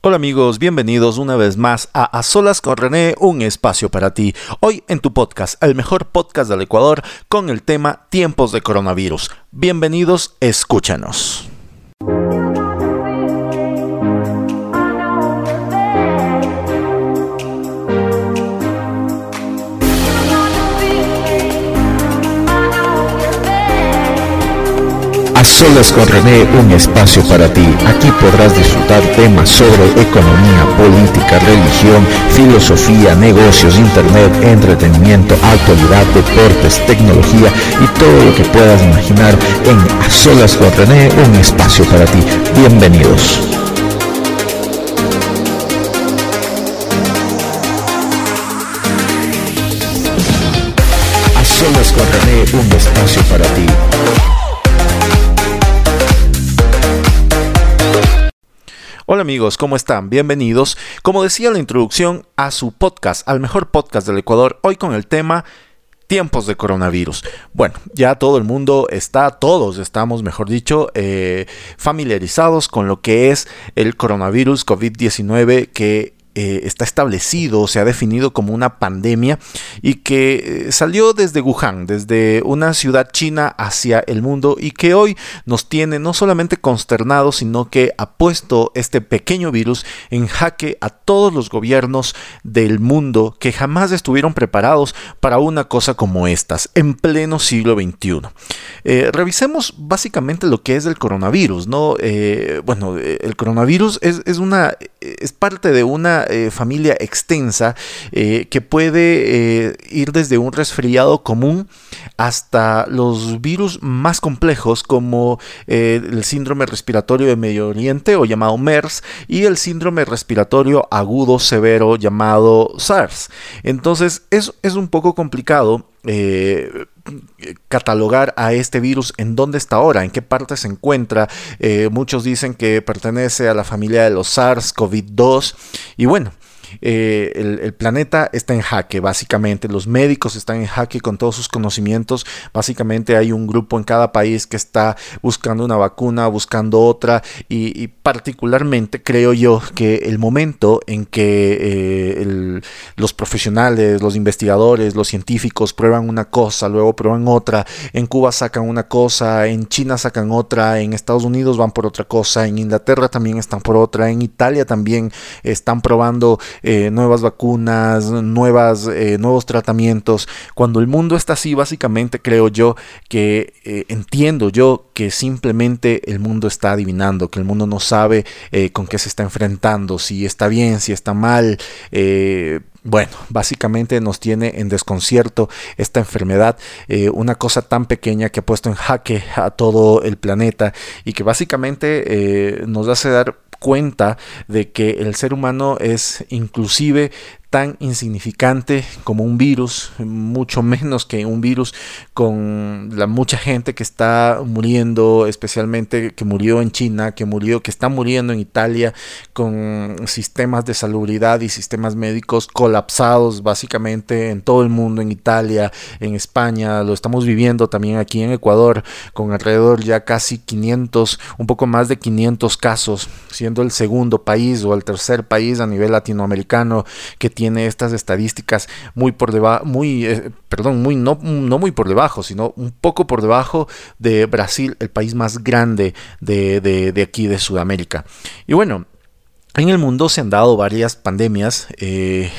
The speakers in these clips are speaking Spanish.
Hola amigos, bienvenidos una vez más a A Solas con René, un espacio para ti. Hoy en tu podcast, el mejor podcast del Ecuador, con el tema Tiempos de Coronavirus. Bienvenidos, escúchanos. Solas con René, un espacio para ti. Aquí podrás disfrutar temas sobre economía, política, religión, filosofía, negocios, internet, entretenimiento, actualidad, deportes, tecnología y todo lo que puedas imaginar en A Solas con René, un espacio para ti. Bienvenidos. A Solas con René, un espacio para ti. Hola amigos, ¿cómo están? Bienvenidos, como decía la introducción, a su podcast, al mejor podcast del Ecuador, hoy con el tema tiempos de coronavirus. Bueno, ya todo el mundo está, todos estamos, mejor dicho, eh, familiarizados con lo que es el coronavirus COVID-19 que eh, está establecido, se ha definido como una pandemia y que eh, salió desde Wuhan, desde una ciudad china hacia el mundo y que hoy nos tiene no solamente consternados, sino que ha puesto este pequeño virus en jaque a todos los gobiernos del mundo que jamás estuvieron preparados para una cosa como estas en pleno siglo XXI. Eh, revisemos básicamente lo que es el coronavirus, ¿no? bueno, el coronavirus es, es, una, es parte de una eh, familia extensa eh, que puede eh, ir desde un resfriado común hasta los virus más complejos como el síndrome respiratorio de Medio Oriente o llamado MERS y el síndrome respiratorio agudo severo llamado SARS. Entonces es, es un poco complicado catalogar a este virus en dónde está ahora, en qué parte se encuentra. muchos dicen que pertenece a la familia de los SARS-CoV-2 y bueno, eh, el, planeta está en jaque, básicamente. Los médicos están en jaque con todos sus conocimientos. Básicamente hay un grupo en cada país que está buscando una vacuna, buscando otra. Y, particularmente creo yo que el momento en que eh, los profesionales, los investigadores, los científicos prueban una cosa, luego prueban otra. En Cuba sacan una cosa, en China sacan otra, en Estados Unidos van por otra cosa, en Inglaterra también están por otra, en Italia también están probando eh, nuevas vacunas, nuevas, eh, nuevos tratamientos. Cuando el mundo está así, básicamente creo yo que eh, entiendo yo que simplemente el mundo está adivinando, que el mundo no sabe con qué se está enfrentando, si está bien, si está mal. Bueno, básicamente nos tiene en desconcierto esta enfermedad, una cosa tan pequeña que ha puesto en jaque a todo el planeta y que básicamente nos hace dar cuenta de que el ser humano es inclusive tan insignificante como un virus, mucho menos que un virus con la mucha gente que está muriendo, especialmente que murió en China, que murió, que está muriendo en Italia, con sistemas de salubridad y sistemas médicos colapsados básicamente en todo el mundo, en Italia, en España, lo estamos viviendo también aquí en Ecuador, con alrededor ya casi 500, un poco más de 500 casos, siendo el segundo país o el tercer país a nivel latinoamericano que tiene estas estadísticas muy por debajo, muy, eh, perdón, muy, no, no muy por debajo, sino un poco por debajo de Brasil, el país más grande de, de, de aquí de Sudamérica. Y bueno, en el mundo se han dado varias pandemias. Eh,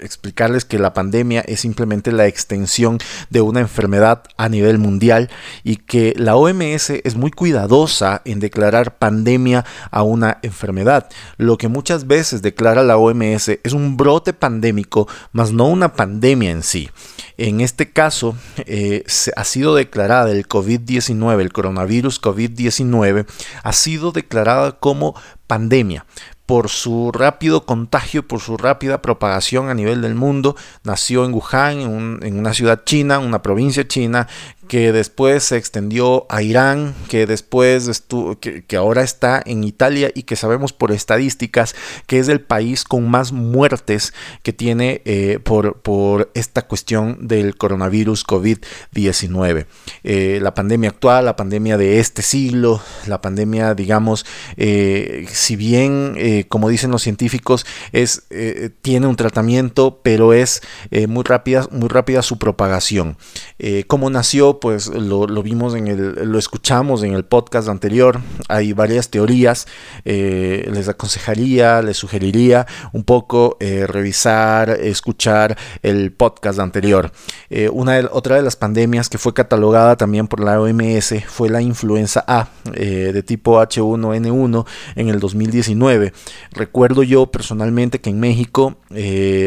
explicarles que la pandemia es simplemente la extensión de una enfermedad a nivel mundial y que la OMS es muy cuidadosa en declarar pandemia a una enfermedad. Lo que muchas veces declara la OMS es un brote pandémico, más no una pandemia en sí. En este caso, eh, ha sido declarada el COVID-19, el coronavirus COVID-19, ha sido declarada como pandemia por su rápido contagio, por su rápida propagación a nivel del mundo. Nació en Wuhan, en, una ciudad china, una provincia china, que después se extendió a Irán, que después estuvo, que, ahora está en Italia y que sabemos por estadísticas que es el país con más muertes que tiene eh, por, por, esta cuestión del coronavirus COVID-19. Eh, la pandemia actual, la pandemia de este siglo, la pandemia, digamos, eh, si bien, como dicen los científicos, es, tiene un tratamiento, pero es muy, rápida, muy rápida su propagación. ¿Cómo nació? Pues lo, vimos en el, lo escuchamos en el podcast anterior. Hay varias teorías. les aconsejaría, les sugeriría un poco eh, revisar, escuchar el podcast anterior. Eh, una otra de las pandemias que fue catalogada también por la OMS fue la influenza A eh, de tipo H1N1 en el 2019. Recuerdo yo personalmente que en México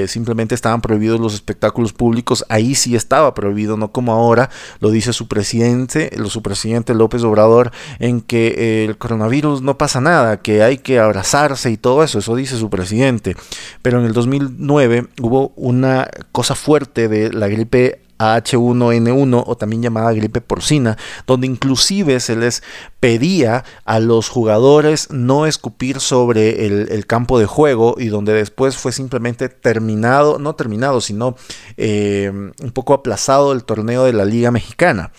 simplemente estaban prohibidos los espectáculos públicos. Ahí sí estaba prohibido, no como ahora lo dice su presidente, su presidente López Obrador, en que el coronavirus no pasa nada, que hay que abrazarse y todo eso. Eso dice su presidente. Pero en el 2009 hubo una cosa fuerte de la gripe H1N1 o también llamada gripe porcina, donde inclusive se les pedía a los jugadores no escupir sobre el, campo de juego y donde después fue simplemente terminado, no terminado, sino eh, un poco aplazado el torneo de la Liga Mexicana.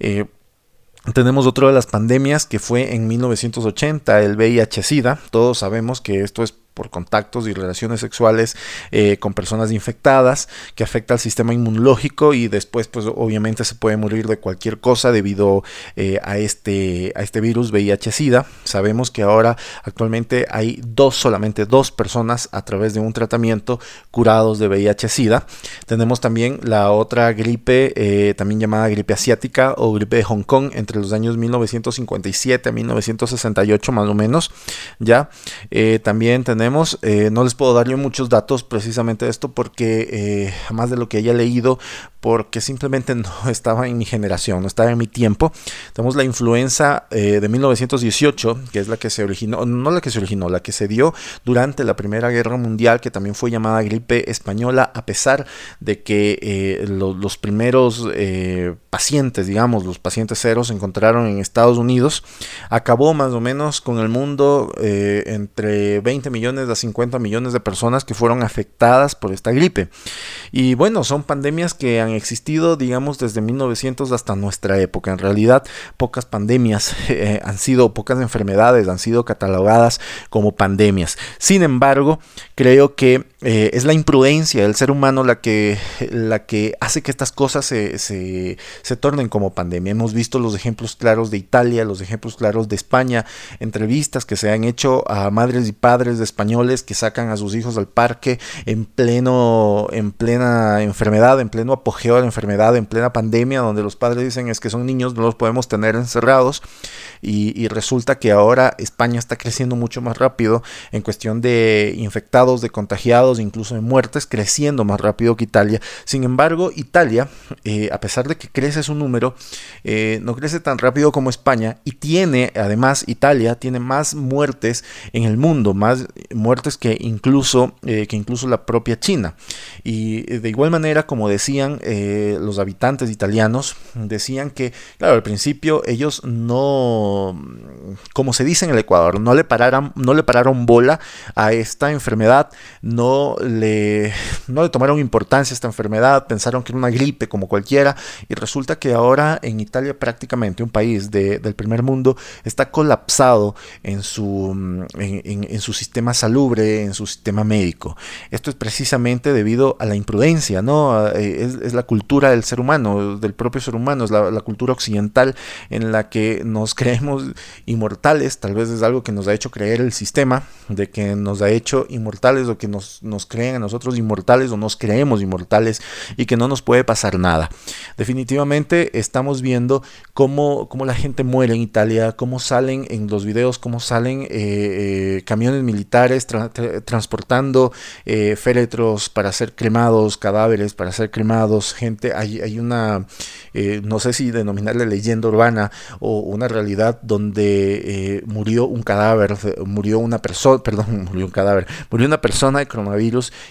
Eh, tenemos otra de las pandemias que fue en 1980, el VIH-Sida. Todos sabemos que esto es por contactos y relaciones sexuales eh, con personas infectadas, que afecta al sistema inmunológico y después pues obviamente se puede morir de cualquier cosa debido eh, a, este, a este virus VIH-Sida. Sabemos que ahora actualmente hay dos, solamente dos personas a través de un tratamiento curados de VIH-Sida. Tenemos también la otra gripe, eh, también llamada gripe asiática o gripe de Hong Kong entre los años 1957 a 1968 más o menos. Ya, también tenemos eh, no les puedo darle muchos datos precisamente de esto porque eh, más de lo que haya leído, porque simplemente no estaba en mi generación, no estaba en mi tiempo. Tenemos la influenza eh, de 1918, que es la que se originó, no la que se originó, la que se dio durante la Primera Guerra Mundial, que también fue llamada gripe española, a pesar de que los primeros pacientes, digamos, los pacientes cero se encontraron en Estados Unidos. Acabó más o menos con el mundo entre 20 millones de 50 millones de personas que fueron afectadas por esta gripe. Y bueno, son pandemias que han existido, digamos, desde 1900 hasta nuestra época. En realidad, pocas pandemias eh, han sido, pocas enfermedades han sido catalogadas como pandemias. Sin embargo, creo que eh, es la imprudencia del ser humano la que, la que hace que estas cosas se, se, se tornen como pandemia. Hemos visto los ejemplos claros de Italia, los ejemplos claros de España, entrevistas que se han hecho a madres y padres de españoles que sacan a sus hijos al parque en pleno, en plena enfermedad, en pleno apogeo de la enfermedad, en plena pandemia, donde los padres dicen es que son niños, no los podemos tener encerrados. Y, resulta que ahora España está creciendo mucho más rápido en cuestión de infectados, de contagiados, incluso de muertes, creciendo más rápido que Italia. Sin embargo, Italia, eh, a pesar de que crece su número, eh, no crece tan rápido como España y tiene, además, Italia tiene más muertes en el mundo, más muertes que incluso, eh, que incluso la propia China. Y de igual manera, como decían los habitantes italianos, decían que, claro, al principio ellos no, como se dice en el Ecuador, no le pararon, no le pararon bola a esta enfermedad, no le, no le tomaron importancia a esta enfermedad, pensaron que era una gripe como cualquiera, y resulta que ahora en Italia prácticamente un país del primer mundo está colapsado en su, en, en su sistema salubre, en su sistema médico. Esto es precisamente debido a la imprudencia, ¿no? Eh, es, la cultura del ser humano, del propio ser humano, es la, cultura occidental en la que nos creemos inmortales, tal vez es algo que nos ha hecho creer el sistema, de que nos ha hecho inmortales o que nos, nos creen a nosotros inmortales o nos creemos inmortales y que no nos puede pasar nada. Definitivamente estamos viendo cómo, cómo la gente muere en Italia, cómo salen en los videos, cómo salen eh, eh, camiones militares transportando féretros para ser cremados, cadáveres para ser cremados, gente, hay, hay una, eh, no sé si denominarle leyenda urbana o una realidad donde eh, murió un cadáver, murió una persona, perdón, murió un cadáver, murió una persona de coronavirus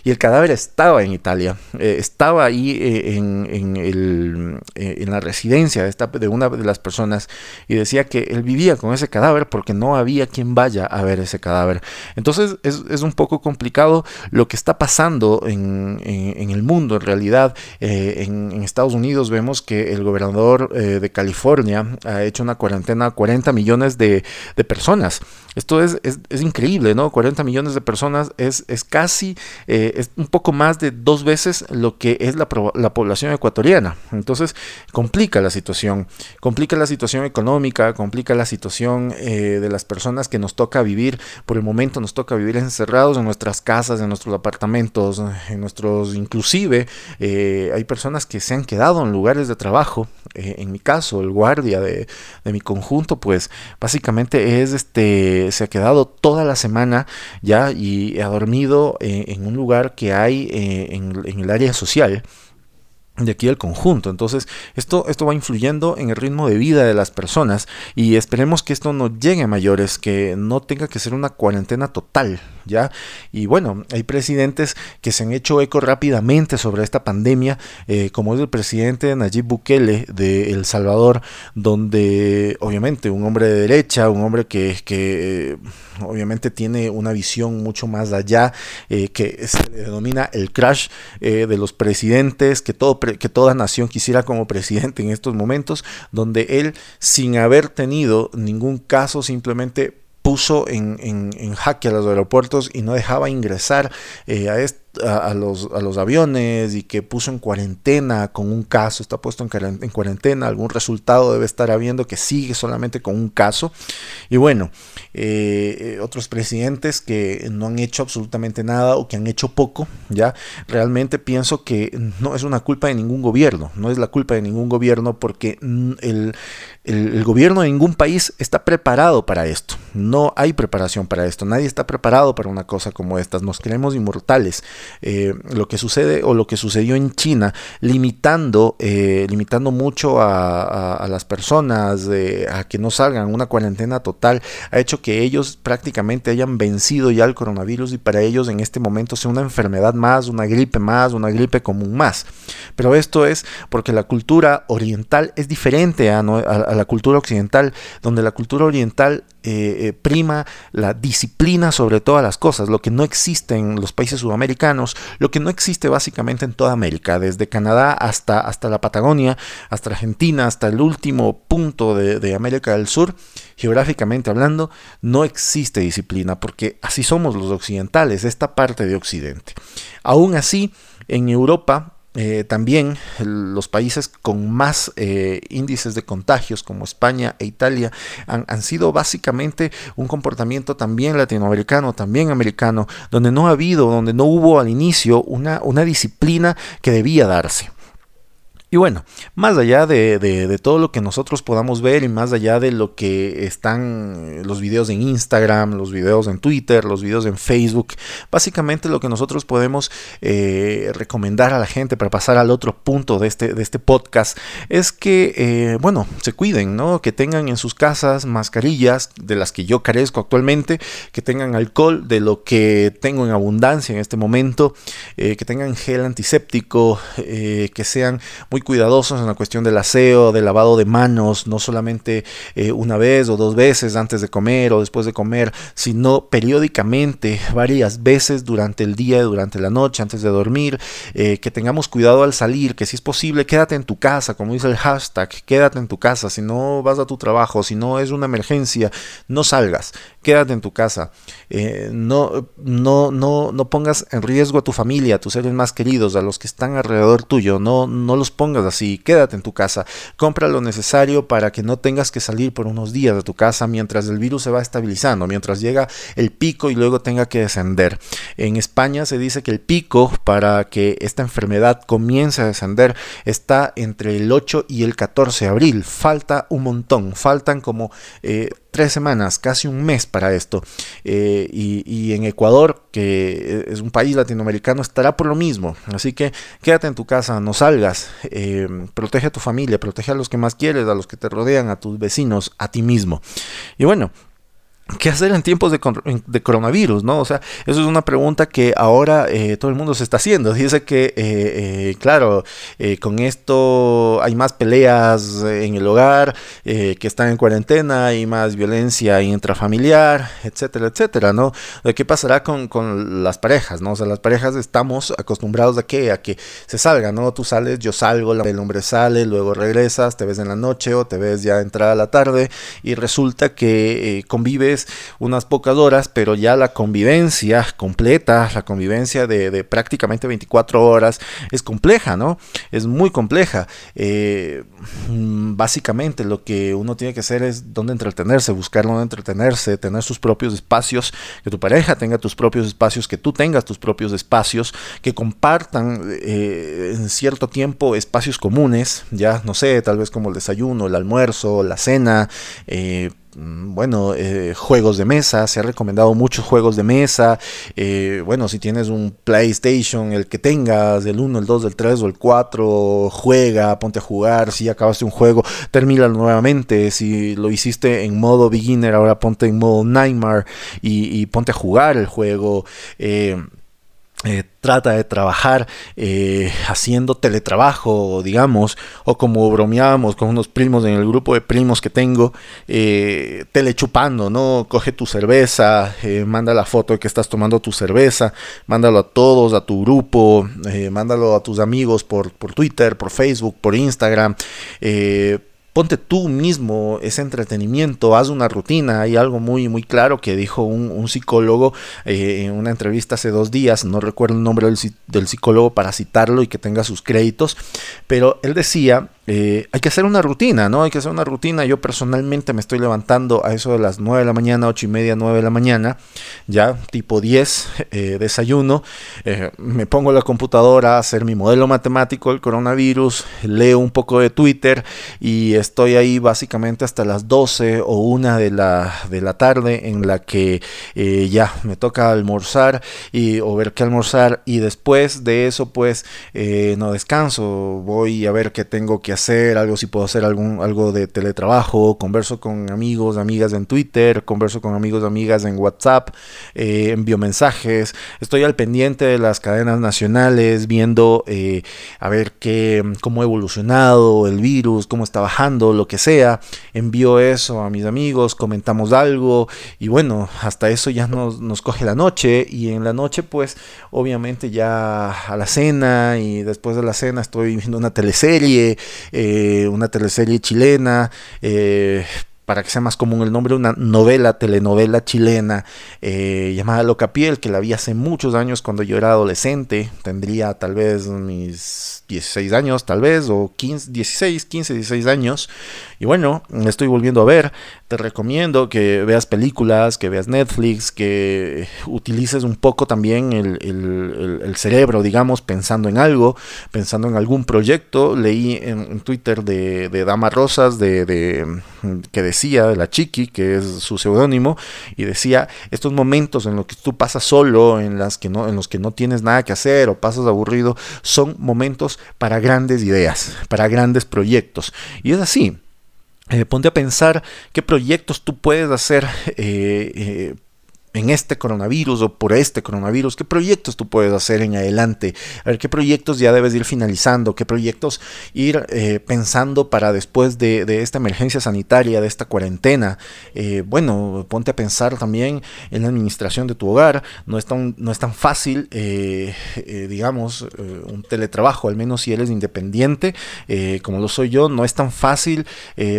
y el cadáver estaba en Italia, eh, estaba ahí eh, en, el, en, la residencia de, una de las personas y decía que él vivía con ese cadáver porque no había quien vaya a ver ese cadáver. Entonces es, es un poco complicado lo que está pasando en, en el mundo en realidad. en, Estados Unidos vemos que el gobernador de California ha hecho una cuarentena a 40 millones de, de personas. Esto es, es, increíble, ¿no? 40 millones de personas es, es casi, eh, es un poco más de dos veces lo que es la, la población ecuatoriana. Entonces, complica la situación, complica la situación económica, complica la situación eh, de las personas que nos toca vivir, por el momento nos toca vivir encerrados en nuestras casas, en nuestros apartamentos, en nuestros, inclusive, eh, hay personas que se han quedado en lugares de trabajo. en mi caso, el guardia de, de mi conjunto, pues básicamente es este se ha quedado toda la semana ya y ha dormido en un lugar que hay eh, en, el área social de aquí el conjunto. Entonces, esto, esto va influyendo en el ritmo de vida de las personas y esperemos que esto no llegue a mayores, que no tenga que ser una cuarentena total, ¿ya? Y bueno, hay presidentes que se han hecho eco rápidamente sobre esta pandemia, eh, como es el presidente Nayib Bukele de El Salvador, donde obviamente un hombre de derecha, un hombre que, que eh, obviamente tiene una visión mucho más allá, eh, que se le denomina el crash de los presidentes, que todo que toda nación quisiera como presidente en estos momentos, donde él, sin haber tenido ningún caso, simplemente puso en, en, jaque a los aeropuertos y no dejaba ingresar eh, a, este a, los, a los aviones y que puso en cuarentena con un caso, está puesto en, cuarentena, algún resultado debe estar habiendo que sigue solamente con un caso. Y bueno, eh, eh, otros presidentes que no han hecho absolutamente nada o que han hecho poco, ya realmente pienso que no es una culpa de ningún gobierno, no es la culpa de ningún gobierno porque el, el, gobierno de ningún país está preparado para esto. No hay preparación para esto. Nadie está preparado para una cosa como estas. Nos creemos inmortales. Eh, lo que sucede o lo que sucedió en China, limitando, eh, limitando mucho a, las personas a que no salgan una cuarentena total, ha hecho que ellos prácticamente hayan vencido ya el coronavirus y para ellos en este momento sea una enfermedad más, una gripe más, una gripe común más. Pero esto es porque la cultura oriental es diferente a, la cultura occidental, donde la cultura oriental eh, prima la disciplina sobre todas las cosas, lo que no existe en los países sudamericanos lo que no existe básicamente en toda América, desde Canadá hasta, hasta la Patagonia, hasta Argentina, hasta el último punto de, de América del Sur, geográficamente hablando, no existe disciplina, porque así somos los occidentales, esta parte de Occidente. Aún así, en Europa eh, también los países con más eh, índices de contagios como España e Italia han, han, sido básicamente un comportamiento también latinoamericano, también americano, donde no ha habido, donde no hubo al inicio una, una disciplina que debía darse. Y bueno, más allá de, todo lo que nosotros podamos ver y más allá de lo que están los videos en Instagram, los videos en Twitter, los videos en Facebook, básicamente lo que nosotros podemos eh, recomendar a la gente para pasar al otro punto de este, de este podcast es que, eh, bueno, se cuiden, ¿no? Que tengan en sus casas mascarillas de las que yo carezco actualmente, que tengan alcohol de lo que tengo en abundancia en este momento, eh, que tengan gel antiséptico, que sean cuidadosos en la cuestión del aseo, del lavado de manos, no solamente eh, una vez o dos veces antes de comer o después de comer, sino periódicamente, varias veces durante el día, durante la noche, antes de dormir, eh, que tengamos cuidado al salir, que si es posible, quédate en tu casa, como dice el hashtag, quédate en tu casa, si no vas a tu trabajo, si no es una emergencia, no salgas, quédate en tu casa, eh, no, no, no, no pongas en riesgo a tu familia, a tus seres más queridos, a los que están alrededor tuyo, no, no los pongas así, quédate en tu casa, compra lo necesario para que no tengas que salir por unos días de tu casa mientras el virus se va estabilizando, mientras llega el pico y luego tenga que descender. En España se dice que el pico para que esta enfermedad comience a descender está entre el 8 y el 14 de abril. Falta un montón, faltan como... Eh, tres semanas, casi un mes para esto. Eh, y, en Ecuador, que es un país latinoamericano, estará por lo mismo. Así que quédate en tu casa, no salgas, eh, protege a tu familia, protege a los que más quieres, a los que te rodean, a tus vecinos, a ti mismo. Y bueno, ¿Qué hacer en tiempos de, coronavirus? ¿no? O sea, eso es una pregunta que ahora eh, todo el mundo se está haciendo. Dice que, eh, eh, claro, con esto hay más peleas en el hogar, que están en cuarentena, hay más violencia intrafamiliar, etcétera, etcétera, ¿no? ¿Qué pasará con, con, las parejas, no? O sea, las parejas estamos acostumbrados a que, a que se salgan, ¿no? Tú sales, yo salgo, el hombre sale, luego regresas, te ves en la noche o te ves ya entrada la tarde y resulta que convives unas pocas horas, pero ya la convivencia completa, la convivencia de, prácticamente 24 horas es compleja, ¿no? Es muy compleja. Eh, básicamente lo que uno tiene que hacer es dónde entretenerse, buscar dónde entretenerse, tener sus propios espacios, que tu pareja tenga tus propios espacios, que tú tengas tus propios espacios, que compartan eh, en cierto tiempo espacios comunes, ya no sé, tal vez como el desayuno, el almuerzo, la cena, eh, bueno, eh, juegos de mesa, se ha recomendado muchos juegos de mesa, eh, bueno, si tienes un PlayStation, el que tengas, el 1, el 2, el 3 o el 4, juega, ponte a jugar, si acabaste un juego, termina nuevamente, si lo hiciste en modo beginner, ahora ponte en modo Nightmare y, ponte a jugar el juego. Eh, eh, trata de trabajar eh, haciendo teletrabajo, digamos, o como bromeábamos con unos primos en el grupo de primos que tengo, eh, telechupando, ¿no? Coge tu cerveza, eh, manda la foto de que estás tomando tu cerveza, mándalo a todos, a tu grupo, mándalo a tus amigos por, por Twitter, por Facebook, por Instagram ponte tú mismo ese entretenimiento, haz una rutina. Hay algo muy, muy claro que dijo un, psicólogo eh, en una entrevista hace dos días, no recuerdo el nombre del, del psicólogo para citarlo y que tenga sus créditos, pero él decía eh, hay que hacer una rutina, ¿no? Hay que hacer una rutina. Yo personalmente me estoy levantando a eso de las 9 de la mañana, 8 y media, 9 de la mañana, ya tipo 10, eh, desayuno, eh, me pongo la computadora a hacer mi modelo matemático del coronavirus, leo un poco de Twitter y estoy ahí básicamente hasta las 12 o 1 de la, de la tarde en la que ya me toca almorzar y, o ver qué almorzar y después de eso pues no descanso, voy a ver qué tengo que hacer, algo si puedo hacer algún, algo de teletrabajo, converso con amigos, amigas en Twitter, converso con amigos, amigas en WhatsApp, eh, envío mensajes, estoy al pendiente de las cadenas nacionales, viendo eh, a ver qué, cómo ha evolucionado el virus, cómo está bajando, lo que sea, envío eso a mis amigos, comentamos algo y bueno, hasta eso ya nos, nos coge la noche y en la noche pues obviamente ya a la cena y después de la cena estoy viendo una teleserie eh, una teleserie chilena, eh, para que sea más común el nombre, una novela, telenovela chilena eh, llamada Loca Piel, que la vi hace muchos años cuando yo era adolescente, tendría tal vez mis 16 años, tal vez, o 15, 16, 15, 16 años, y bueno, estoy volviendo a ver, te recomiendo que veas películas, que veas Netflix, que utilices un poco también el, cerebro, digamos, pensando en algo, pensando en algún proyecto, leí en, Twitter de, Dama Rosas, de, de que decía decía, la Chiqui, que es su seudónimo, y decía, estos momentos en los que tú pasas solo, en, los que no tienes nada que hacer o pasas aburrido, son momentos para grandes ideas, para grandes proyectos. Y es así. Eh, ponte a pensar qué proyectos tú puedes hacer eh, eh, en este coronavirus o por este coronavirus, qué proyectos tú puedes hacer en adelante, a ver qué proyectos ya debes ir finalizando, qué proyectos ir eh, pensando para después de, esta emergencia sanitaria, de esta cuarentena. Eh, bueno, ponte a pensar también en la administración de tu hogar, no es tan, no es tan fácil, eh, digamos, un teletrabajo, al menos si eres independiente, como lo soy yo, no es tan fácil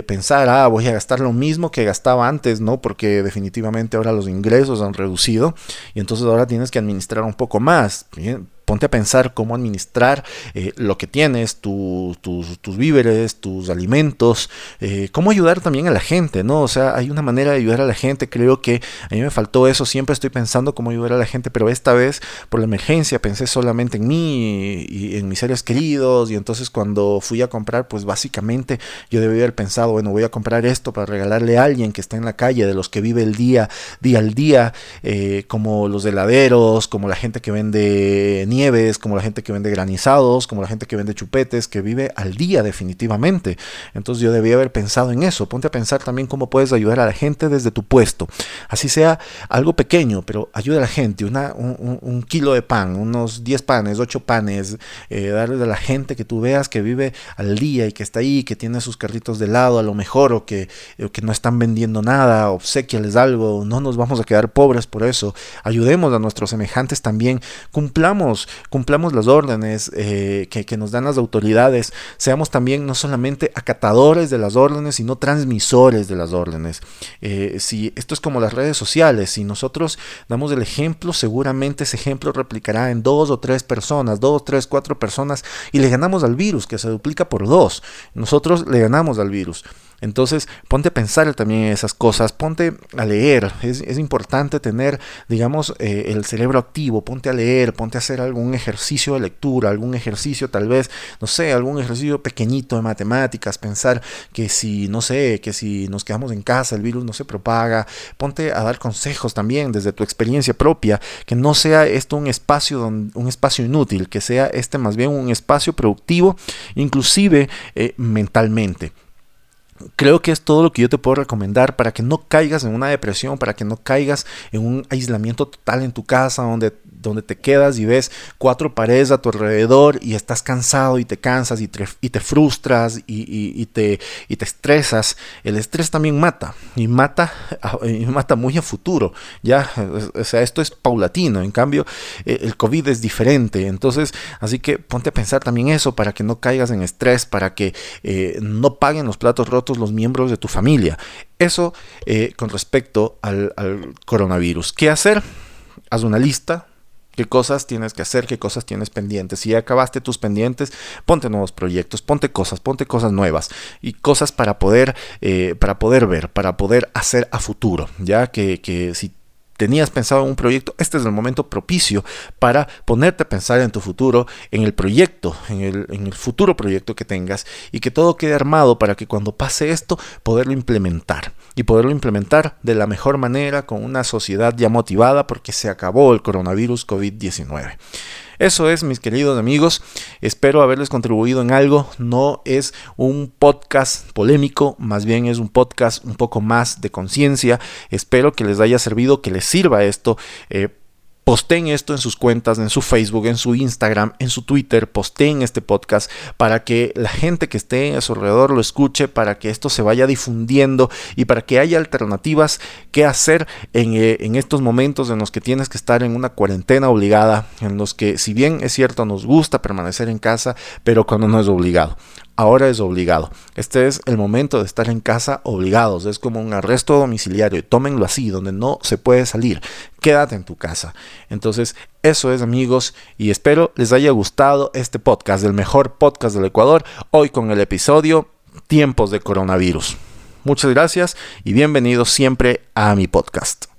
pensar, ah, voy a gastar lo mismo que gastaba antes, ¿no? Porque definitivamente ahora los ingresos reducido y entonces ahora tienes que administrar un poco más ponte a pensar cómo administrar eh, lo que tienes, tus, víveres, tus alimentos, eh, cómo ayudar también a la gente, ¿no? O sea, hay una manera de ayudar a la gente, creo que a mí me faltó eso, siempre estoy pensando cómo ayudar a la gente, pero esta vez por la emergencia pensé solamente en mí y, en mis seres queridos y entonces cuando fui a comprar, pues básicamente yo debía haber pensado, bueno, voy a comprar esto para regalarle a alguien que está en la calle, de los que vive el día, día al día, eh, como los heladeros, como la gente que vende nieves, como la gente que vende granizados, como la gente que vende chupetes, que vive al día definitivamente. Entonces yo debía haber pensado en eso. Ponte a pensar también cómo puedes ayudar a la gente desde tu puesto. Así sea algo pequeño, pero ayuda a la gente. Una, un, kilo de pan, unos 10 panes, 8 panes, eh, darle a la gente que tú veas que vive al día y que está ahí, que tiene sus carritos de lado a lo mejor o que, no están vendiendo nada, obsequiales algo, no nos vamos a quedar pobres por eso. Ayudemos a nuestros semejantes también, cumplamos, cumplamos las órdenes eh, que, nos dan las autoridades, seamos también no solamente acatadores de las órdenes, sino transmisores de las órdenes. Eh, si esto es como las redes sociales, si nosotros damos el ejemplo, seguramente ese ejemplo replicará en dos o tres personas, dos, tres, cuatro personas, y le ganamos al virus, que se duplica por dos. Nosotros le ganamos al virus. Entonces, ponte a pensar también en esas cosas, ponte a leer. Es, importante tener, digamos, eh, el cerebro activo, ponte a leer, ponte a hacer algún ejercicio de lectura, algún ejercicio tal vez, no sé, algún ejercicio pequeñito de matemáticas, pensar que si, no sé, que si nos quedamos en casa el virus no se propaga, ponte a dar consejos también desde tu experiencia propia, que no sea esto un espacio, un espacio inútil, que sea este más bien un espacio productivo, inclusive eh, mentalmente creo que es todo lo que yo te puedo recomendar para que no caigas en una depresión, para que no caigas en un aislamiento total en tu casa donde donde te quedas y ves cuatro paredes a tu alrededor y estás cansado y te cansas y te, frustras y, te, y te estresas, el estrés también mata y mata, y mata muy a futuro. Ya, o sea, esto es paulatino. En cambio, eh, el COVID es diferente. Entonces, así que ponte a pensar también eso para que no caigas en estrés, para que eh, no paguen los platos rotos los miembros de tu familia. Eso eh, con respecto al, coronavirus. ¿Qué hacer? Haz una lista, qué cosas tienes que hacer, qué cosas tienes pendientes. Si ya acabaste tus pendientes, ponte nuevos proyectos, ponte cosas, ponte cosas nuevas y cosas para poder, eh, para poder ver, para poder hacer a futuro. Ya que, que si tenías pensado en un proyecto, este es el momento propicio para ponerte a pensar en tu futuro, en el proyecto, en el, en el, futuro proyecto que tengas y que todo quede armado para que cuando pase esto poderlo implementar y poderlo implementar de la mejor manera con una sociedad ya motivada porque se acabó el coronavirus COVID-19. Eso es, mis queridos amigos. Espero haberles contribuido en algo. No es un podcast polémico, más bien es un podcast un poco más de conciencia. Espero que les haya servido, que les sirva esto. Eh, Posteen esto en sus cuentas, en su Facebook, en su Instagram, en su Twitter, posteen este podcast para que la gente que esté a su alrededor lo escuche, para que esto se vaya difundiendo y para que haya alternativas que hacer en, eh, en estos momentos en los que tienes que estar en una cuarentena obligada, en los que si bien es cierto nos gusta permanecer en casa, pero cuando no es obligado ahora es obligado. Este es el momento de estar en casa obligados. Es como un arresto domiciliario. Tómenlo así, donde no se puede salir. Quédate en tu casa. Entonces, eso es amigos y espero les haya gustado este podcast, el mejor podcast del Ecuador, hoy con el episodio Tiempos de Coronavirus. Muchas gracias y bienvenidos siempre a mi podcast.